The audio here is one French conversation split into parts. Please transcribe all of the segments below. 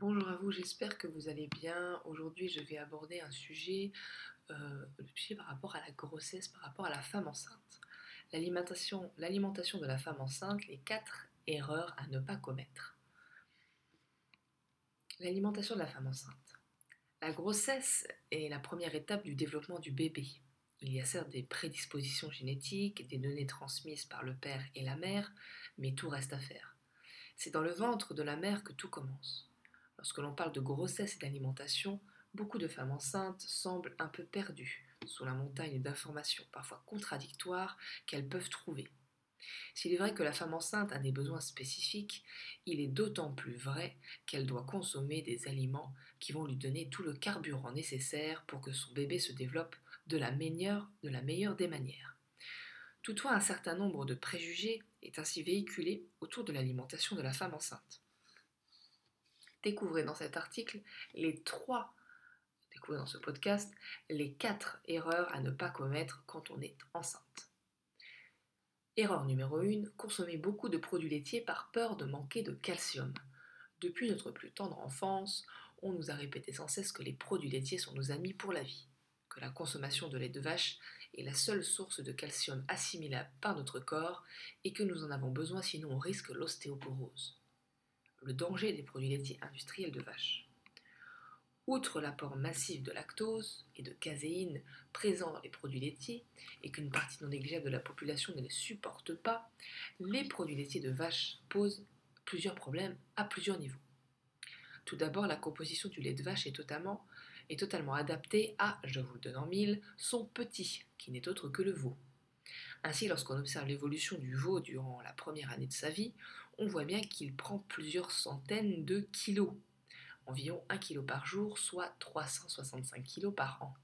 Bonjour à vous, j'espère que vous allez bien. Aujourd'hui, je vais aborder un sujet, euh, sujet par rapport à la grossesse, par rapport à la femme enceinte. L'alimentation, l'alimentation de la femme enceinte, les quatre erreurs à ne pas commettre. L'alimentation de la femme enceinte. La grossesse est la première étape du développement du bébé. Il y a certes des prédispositions génétiques, des données transmises par le père et la mère, mais tout reste à faire. C'est dans le ventre de la mère que tout commence. Lorsque l'on parle de grossesse et d'alimentation, beaucoup de femmes enceintes semblent un peu perdues sous la montagne d'informations parfois contradictoires qu'elles peuvent trouver. S'il est vrai que la femme enceinte a des besoins spécifiques, il est d'autant plus vrai qu'elle doit consommer des aliments qui vont lui donner tout le carburant nécessaire pour que son bébé se développe de la meilleure, de la meilleure des manières. Toutefois, un certain nombre de préjugés est ainsi véhiculé autour de l'alimentation de la femme enceinte. Découvrez dans cet article les trois, quatre erreurs à ne pas commettre quand on est enceinte. Erreur numéro 1, consommer beaucoup de produits laitiers par peur de manquer de calcium. Depuis notre plus tendre enfance, on nous a répété sans cesse que les produits laitiers sont nos amis pour la vie, que la consommation de lait de vache est la seule source de calcium assimilable par notre corps et que nous en avons besoin sinon on risque l'ostéoporose le danger des produits laitiers industriels de vache. Outre l'apport massif de lactose et de caséine présents dans les produits laitiers et qu'une partie non négligeable de la population ne les supporte pas, les produits laitiers de vache posent plusieurs problèmes à plusieurs niveaux. Tout d'abord, la composition du lait de vache est totalement, est totalement adaptée à, je vous le donne en mille, son petit, qui n'est autre que le veau. Ainsi, lorsqu'on observe l'évolution du veau durant la première année de sa vie, on voit bien qu'il prend plusieurs centaines de kilos, environ 1 kg par jour, soit 365 kg par an.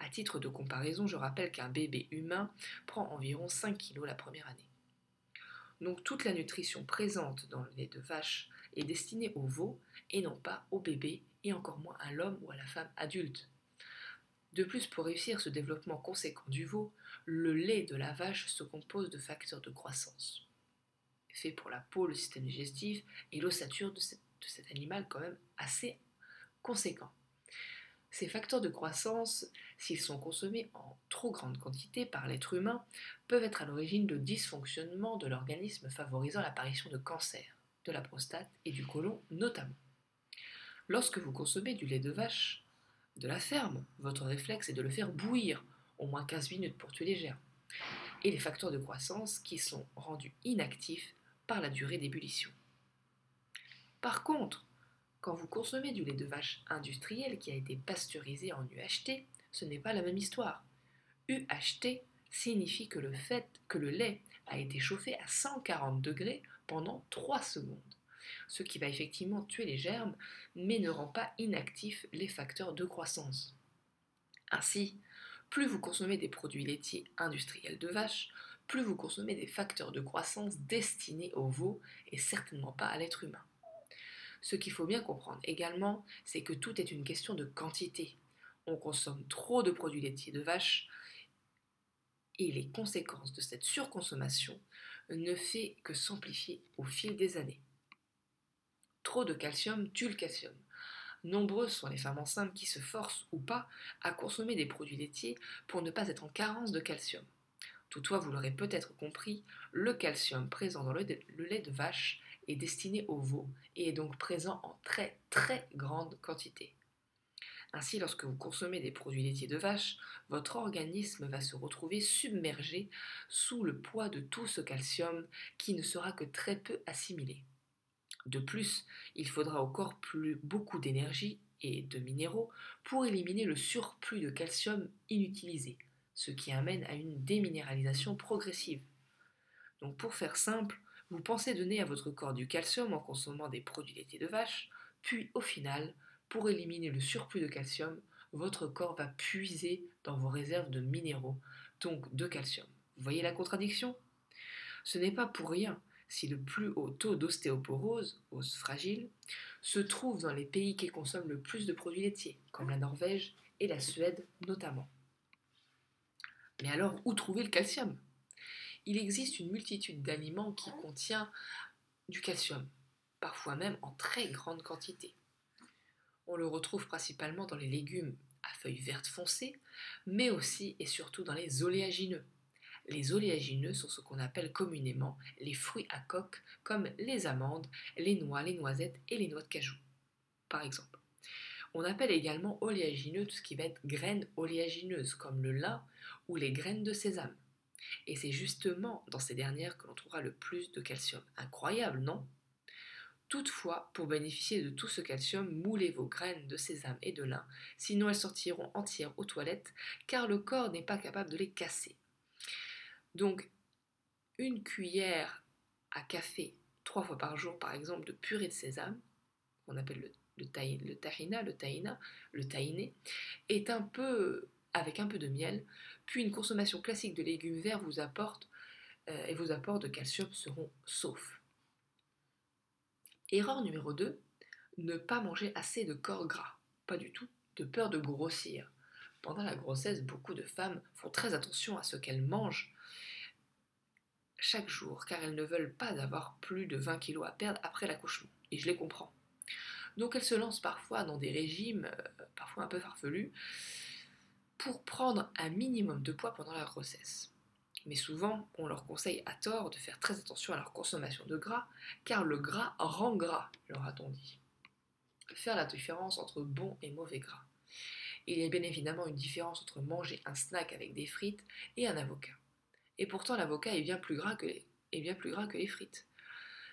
À titre de comparaison, je rappelle qu'un bébé humain prend environ 5 kg la première année. Donc toute la nutrition présente dans le lait de vache est destinée au veau et non pas au bébé et encore moins à l'homme ou à la femme adulte. De plus, pour réussir ce développement conséquent du veau, le lait de la vache se compose de facteurs de croissance, fait pour la peau, le système digestif et l'ossature de, cet animal quand même assez conséquent. Ces facteurs de croissance, s'ils sont consommés en trop grande quantité par l'être humain, peuvent être à l'origine de dysfonctionnements de l'organisme favorisant l'apparition de cancers, de la prostate et du côlon notamment. Lorsque vous consommez du lait de vache, de la ferme, votre réflexe est de le faire bouillir au moins 15 minutes pour tuer les germes, et les facteurs de croissance qui sont rendus inactifs par la durée d'ébullition. Par contre, quand vous consommez du lait de vache industriel qui a été pasteurisé en UHT, ce n'est pas la même histoire. UHT signifie que le fait que le lait a été chauffé à 140 degrés pendant 3 secondes ce qui va effectivement tuer les germes, mais ne rend pas inactifs les facteurs de croissance. Ainsi, plus vous consommez des produits laitiers industriels de vache, plus vous consommez des facteurs de croissance destinés au veau et certainement pas à l'être humain. Ce qu'il faut bien comprendre également, c'est que tout est une question de quantité. On consomme trop de produits laitiers de vache et les conséquences de cette surconsommation ne fait que s'amplifier au fil des années. Trop de calcium tue le calcium. Nombreuses sont les femmes enceintes qui se forcent ou pas à consommer des produits laitiers pour ne pas être en carence de calcium. Toutefois, vous l'aurez peut-être compris, le calcium présent dans le, lait de vache est destiné au veau et est donc présent en très très grande quantité. Ainsi, lorsque vous consommez des produits laitiers de vache, votre organisme va se retrouver submergé sous le poids de tout ce calcium qui ne sera que très peu assimilé. De plus, il faudra au corps beaucoup d'énergie et de minéraux pour éliminer le surplus de calcium inutilisé, ce qui amène à une déminéralisation progressive. Donc pour faire simple, vous pensez donner à votre corps du calcium en consommant des produits laitiers de vache, puis au final, pour éliminer le surplus de calcium, votre corps va puiser dans vos réserves de minéraux, donc de calcium. Vous voyez la contradiction? Ce n'est pas pour rien si le plus haut taux d'ostéoporose, os fragile, se trouve dans les pays qui consomment le plus de produits laitiers, comme la Norvège et la Suède notamment. Mais alors, où trouver le calcium? Il existe une multitude d'aliments qui contiennent du calcium. parfois même en très grande quantité. On le retrouve principalement dans les légumes à feuilles vertes foncées, mais aussi et surtout dans les oléagineux. Les oléagineux sont ce qu'on appelle communément les fruits à coque, comme les amandes, les noix, les noisettes et les noix de cajou, par exemple. On appelle également oléagineux tout ce qui va être graines oléagineuses, comme le lin ou les graines de sésame. Et c'est justement dans ces dernières que l'on trouvera le plus de calcium. Incroyable, non? Toutefois, pour bénéficier de tout ce calcium, moulez vos graines de sésame et de lin, sinon elles sortiront entières aux toilettes, car le corps n'est pas capable de les casser. Donc, une cuillère à café trois fois par jour, par exemple, de purée de sésame, qu'on appelle le, le, le tahina, le tahina, le tahiné, est un peu avec un peu de miel, puis une consommation classique de légumes verts vous apporte euh, et vos apports de calcium seront saufs. Erreur numéro 2, ne pas manger assez de corps gras. Pas du tout, de peur de grossir. Pendant la grossesse, beaucoup de femmes font très attention à ce qu'elles mangent chaque jour, car elles ne veulent pas avoir plus de 20 kilos à perdre après l'accouchement. Et je les comprends. Donc elles se lancent parfois dans des régimes, euh, parfois un peu farfelus, pour prendre un minimum de poids pendant la grossesse. Mais souvent, on leur conseille à tort de faire très attention à leur consommation de gras, car le gras rend gras, leur a-t-on dit. Faire la différence entre bon et mauvais gras. Il y a bien évidemment une différence entre manger un snack avec des frites et un avocat. Et pourtant, l'avocat est bien plus gras que les, frites.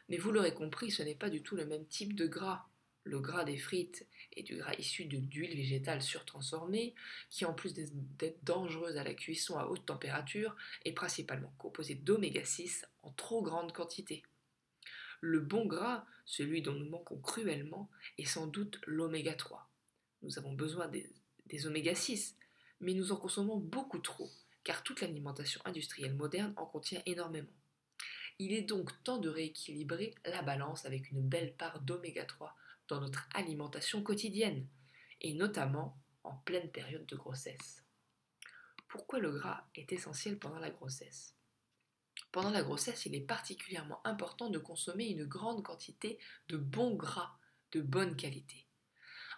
Mais vous l'aurez compris, ce n'est pas du tout le même type de gras. Le gras des frites est du gras issu d'huile végétale surtransformée, qui en plus d'être dangereuse à la cuisson à haute température, est principalement composée d'oméga 6 en trop grande quantité. Le bon gras, celui dont nous manquons cruellement, est sans doute l'oméga 3. Nous avons besoin des, des oméga 6, mais nous en consommons beaucoup trop, car toute l'alimentation industrielle moderne en contient énormément. Il est donc temps de rééquilibrer la balance avec une belle part d'oméga 3 dans notre alimentation quotidienne, et notamment en pleine période de grossesse. Pourquoi le gras est essentiel pendant la grossesse? Pendant la grossesse, il est particulièrement important de consommer une grande quantité de bons gras de bonne qualité.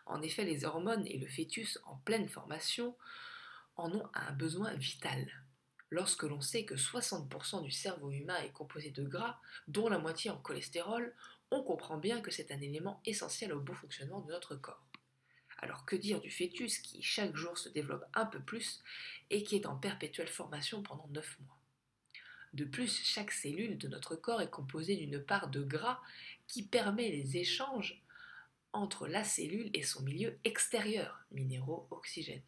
En effet, les hormones et le fœtus en pleine formation en ont un besoin vital. Lorsque l'on sait que 60% du cerveau humain est composé de gras, dont la moitié en cholestérol, on comprend bien que c'est un élément essentiel au bon fonctionnement de notre corps. Alors que dire du fœtus qui chaque jour se développe un peu plus et qui est en perpétuelle formation pendant 9 mois? De plus, chaque cellule de notre corps est composée d'une part de gras qui permet les échanges entre la cellule et son milieu extérieur, minéraux, oxygène.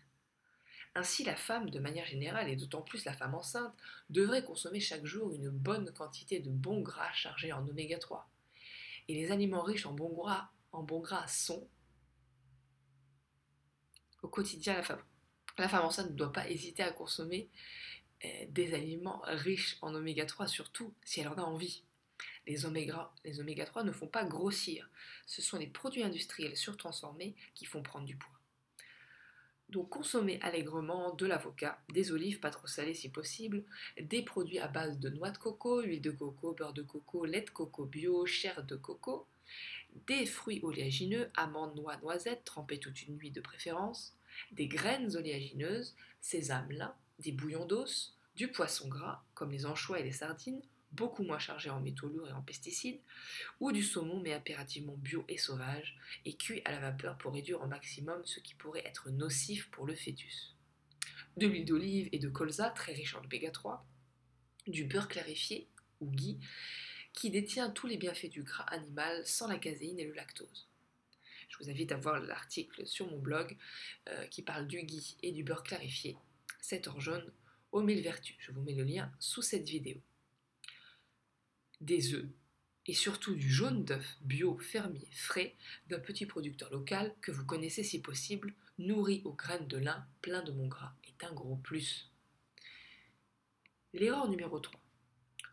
Ainsi, la femme, de manière générale, et d'autant plus la femme enceinte, devrait consommer chaque jour une bonne quantité de bons gras chargés en oméga 3 et les aliments riches en bons gras, en gras sont au quotidien la femme. La femme enceinte ne doit pas hésiter à consommer euh, des aliments riches en oméga 3, surtout si elle en a envie. Les oméga, les oméga 3 ne font pas grossir, ce sont les produits industriels surtransformés qui font prendre du poids. Donc consommez allègrement de l'avocat, des olives pas trop salées si possible, des produits à base de noix de coco, huile de coco, beurre de coco, lait de coco bio, chair de coco, des fruits oléagineux, amandes, noix, noisettes, trempées toute une nuit de préférence, des graines oléagineuses, sésame, lin, des bouillons d'os, du poisson gras comme les anchois et les sardines, beaucoup moins chargé en métaux lourds et en pesticides, ou du saumon mais impérativement bio et sauvage, et cuit à la vapeur pour réduire au maximum ce qui pourrait être nocif pour le fœtus. De l'huile d'olive et de colza, très riche en oméga 3, du beurre clarifié, ou ghee, qui détient tous les bienfaits du gras animal sans la caséine et le lactose. Je vous invite à voir l'article sur mon blog euh, qui parle du ghee et du beurre clarifié, 7 or jaune, aux mille vertus. Je vous mets le lien sous cette vidéo des œufs et surtout du jaune d'œuf bio fermier frais d'un petit producteur local que vous connaissez si possible, nourri aux graines de lin plein de mon gras, est un gros plus. L'erreur numéro 3.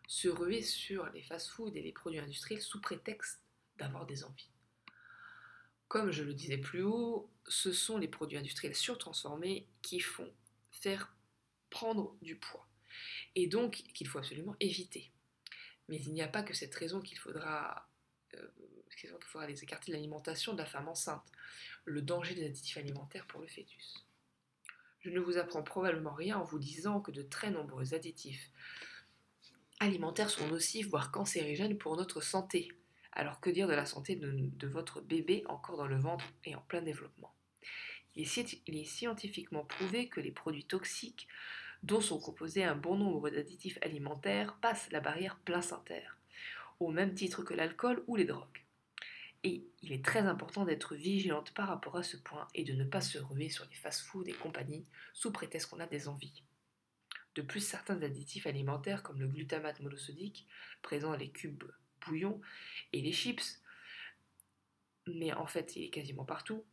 Se ruer sur les fast-foods et les produits industriels sous prétexte d'avoir des envies. Comme je le disais plus haut, ce sont les produits industriels surtransformés qui font faire prendre du poids et donc qu'il faut absolument éviter. Mais il n'y a pas que cette raison qu'il faudra euh, qu'il faudra les écarter de l'alimentation de la femme enceinte. Le danger des additifs alimentaires pour le fœtus. Je ne vous apprends probablement rien en vous disant que de très nombreux additifs alimentaires sont nocifs, voire cancérigènes pour notre santé. Alors que dire de la santé de, votre bébé encore dans le ventre et en plein développement? Il est, scientifiquement prouvé que les produits toxiques dont sont composés un bon nombre d'additifs alimentaires passent la barrière placentaire, au même titre que l'alcool ou les drogues. Et il est très important d'être vigilante par rapport à ce point et de ne pas se ruer sur les fast-foods et compagnies sous prétexte qu'on a des envies. De plus, certains additifs alimentaires comme le glutamate monosodique, présent dans les cubes bouillon et les chips, mais en fait il est quasiment partout,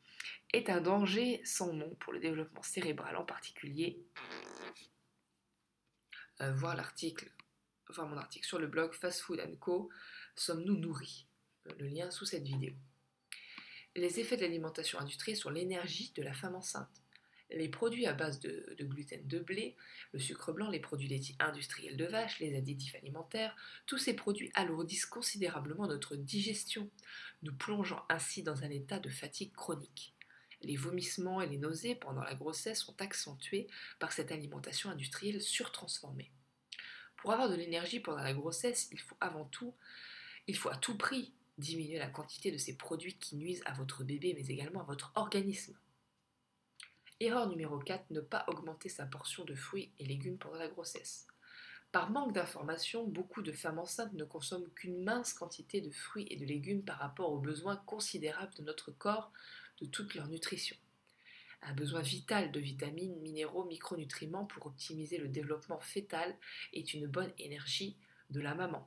est un danger sans nom pour le développement cérébral en particulier. Euh, voir l'article, voir mon article sur le blog Fast Food Co. Sommes-nous nourris? Le lien sous cette vidéo. Les effets de l'alimentation industrielle sur l'énergie de la femme enceinte. Les produits à base de, de, gluten de blé, le sucre blanc, les produits laitiers industriels de vache, les additifs alimentaires, tous ces produits alourdissent considérablement notre digestion, nous plongeant ainsi dans un état de fatigue chronique. Les vomissements et les nausées pendant la grossesse sont accentués par cette alimentation industrielle surtransformée. Pour avoir de l'énergie pendant la grossesse, il faut avant tout, il faut à tout prix diminuer la quantité de ces produits qui nuisent à votre bébé mais également à votre organisme. Erreur numéro 4, ne pas augmenter sa portion de fruits et légumes pendant la grossesse. Par manque d'informations, beaucoup de femmes enceintes ne consomment qu'une mince quantité de fruits et de légumes par rapport aux besoins considérables de notre corps de toute leur nutrition. Un besoin vital de vitamines, minéraux, micronutriments pour optimiser le développement fœtal est une bonne énergie de la maman.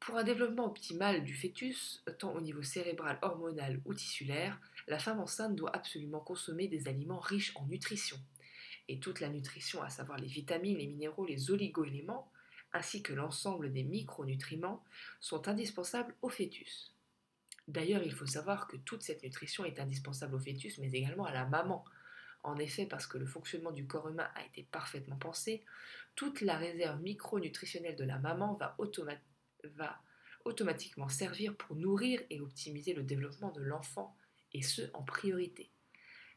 Pour un développement optimal du fœtus, tant au niveau cérébral, hormonal ou tissulaire, la femme enceinte doit absolument consommer des aliments riches en nutrition. Et toute la nutrition, à savoir les vitamines, les minéraux, les oligoéléments, ainsi que l'ensemble des micronutriments, sont indispensables au fœtus. D'ailleurs, il faut savoir que toute cette nutrition est indispensable au fœtus, mais également à la maman. En effet, parce que le fonctionnement du corps humain a été parfaitement pensé, toute la réserve micronutritionnelle de la maman va, automatiquement servir pour nourrir et optimiser le développement de l'enfant, et ce en priorité.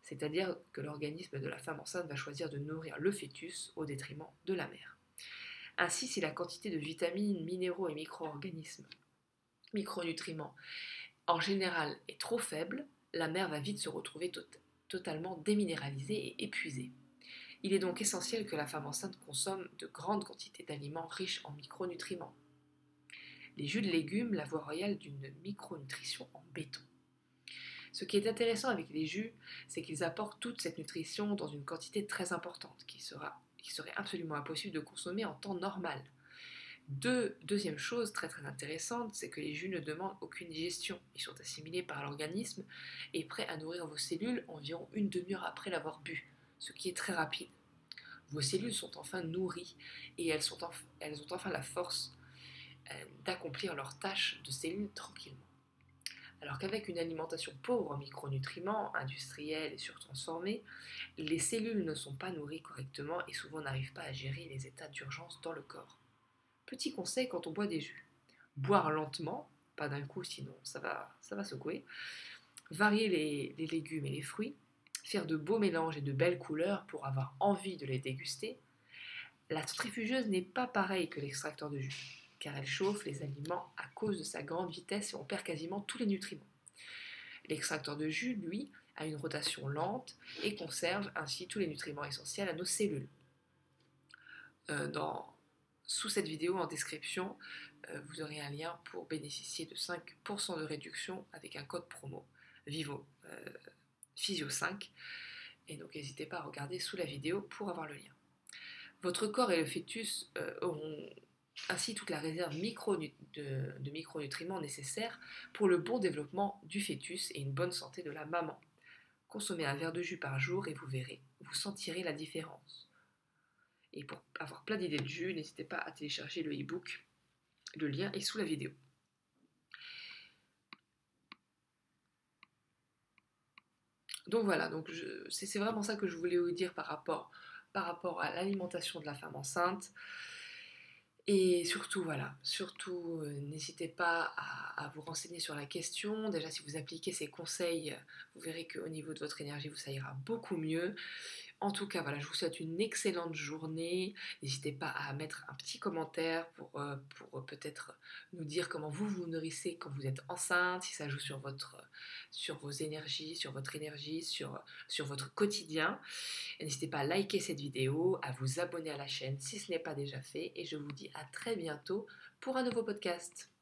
C'est-à-dire que l'organisme de la femme enceinte va choisir de nourrir le fœtus au détriment de la mère. Ainsi, si la quantité de vitamines, minéraux et micro-organismes, micronutriments en général est trop faible, la mère va vite se retrouver totalement déminéralisée et épuisée. Il est donc essentiel que la femme enceinte consomme de grandes quantités d'aliments riches en micronutriments. Les jus de légumes, la voie royale d'une micronutrition en béton. Ce qui est intéressant avec les jus, c'est qu'ils apportent toute cette nutrition dans une quantité très importante, qui, sera, qui serait absolument impossible de consommer en temps normal deuxième chose très intéressante, c'est que les jus ne demandent aucune digestion. Ils sont assimilés par l'organisme et prêts à nourrir vos cellules environ une demi-heure après l'avoir bu, ce qui est très rapide. Vos cellules sont enfin nourries et elles, ont enfin la force euh, d'accomplir leurs tâches de cellules tranquillement. Alors qu'avec une alimentation pauvre en micronutriments, industriels et surtransformés, les cellules ne sont pas nourries correctement et souvent n'arrivent pas à gérer les états d'urgence dans le corps. Petit conseil quand on boit des jus. Boire lentement, pas d'un coup sinon ça va, ça va secouer. Varier les, légumes et les fruits. Faire de beaux mélanges et de belles couleurs pour avoir envie de les déguster. La centrifugeuse n'est pas pareille que l'extracteur de jus, car elle chauffe les aliments à cause de sa grande vitesse et on perd quasiment tous les nutriments. L'extracteur de jus, lui, a une rotation lente et conserve ainsi tous les nutriments essentiels à nos cellules. Euh, dans, sous cette vidéo en description, euh, vous aurez un lien pour bénéficier de 5% de réduction avec un code promo Vivo euh, Physio 5. Et donc n'hésitez pas à regarder sous la vidéo pour avoir le lien. Votre corps et le fœtus euh, auront ainsi toute la réserve de, de micronutriments nécessaires pour le bon développement du fœtus et une bonne santé de la maman. Consommez un verre de jus par jour et vous verrez, vous sentirez la différence. Et pour avoir plein d'idées de jus, n'hésitez pas à télécharger le e-book. Le lien est sous la vidéo. Donc voilà, donc c'est vraiment ça que je voulais vous dire par rapport, par rapport à l'alimentation de la femme enceinte. Et surtout, voilà, surtout, euh, n'hésitez pas à, à vous renseigner sur la question. Déjà, si vous appliquez ces conseils, vous verrez qu'au niveau de votre énergie, vous, ça ira beaucoup mieux. En tout cas, voilà, je vous souhaite une excellente journée. N'hésitez pas à mettre un petit commentaire pour, euh, euh, peut-être nous dire comment vous vous nourrissez quand vous êtes enceinte, si ça joue sur vos énergies, sur votre énergie, sur, sur votre quotidien. N'hésitez pas à liker cette vidéo, à vous abonner à la chaîne si ce n'est pas déjà fait. Et je vous dis à très bientôt pour un nouveau podcast.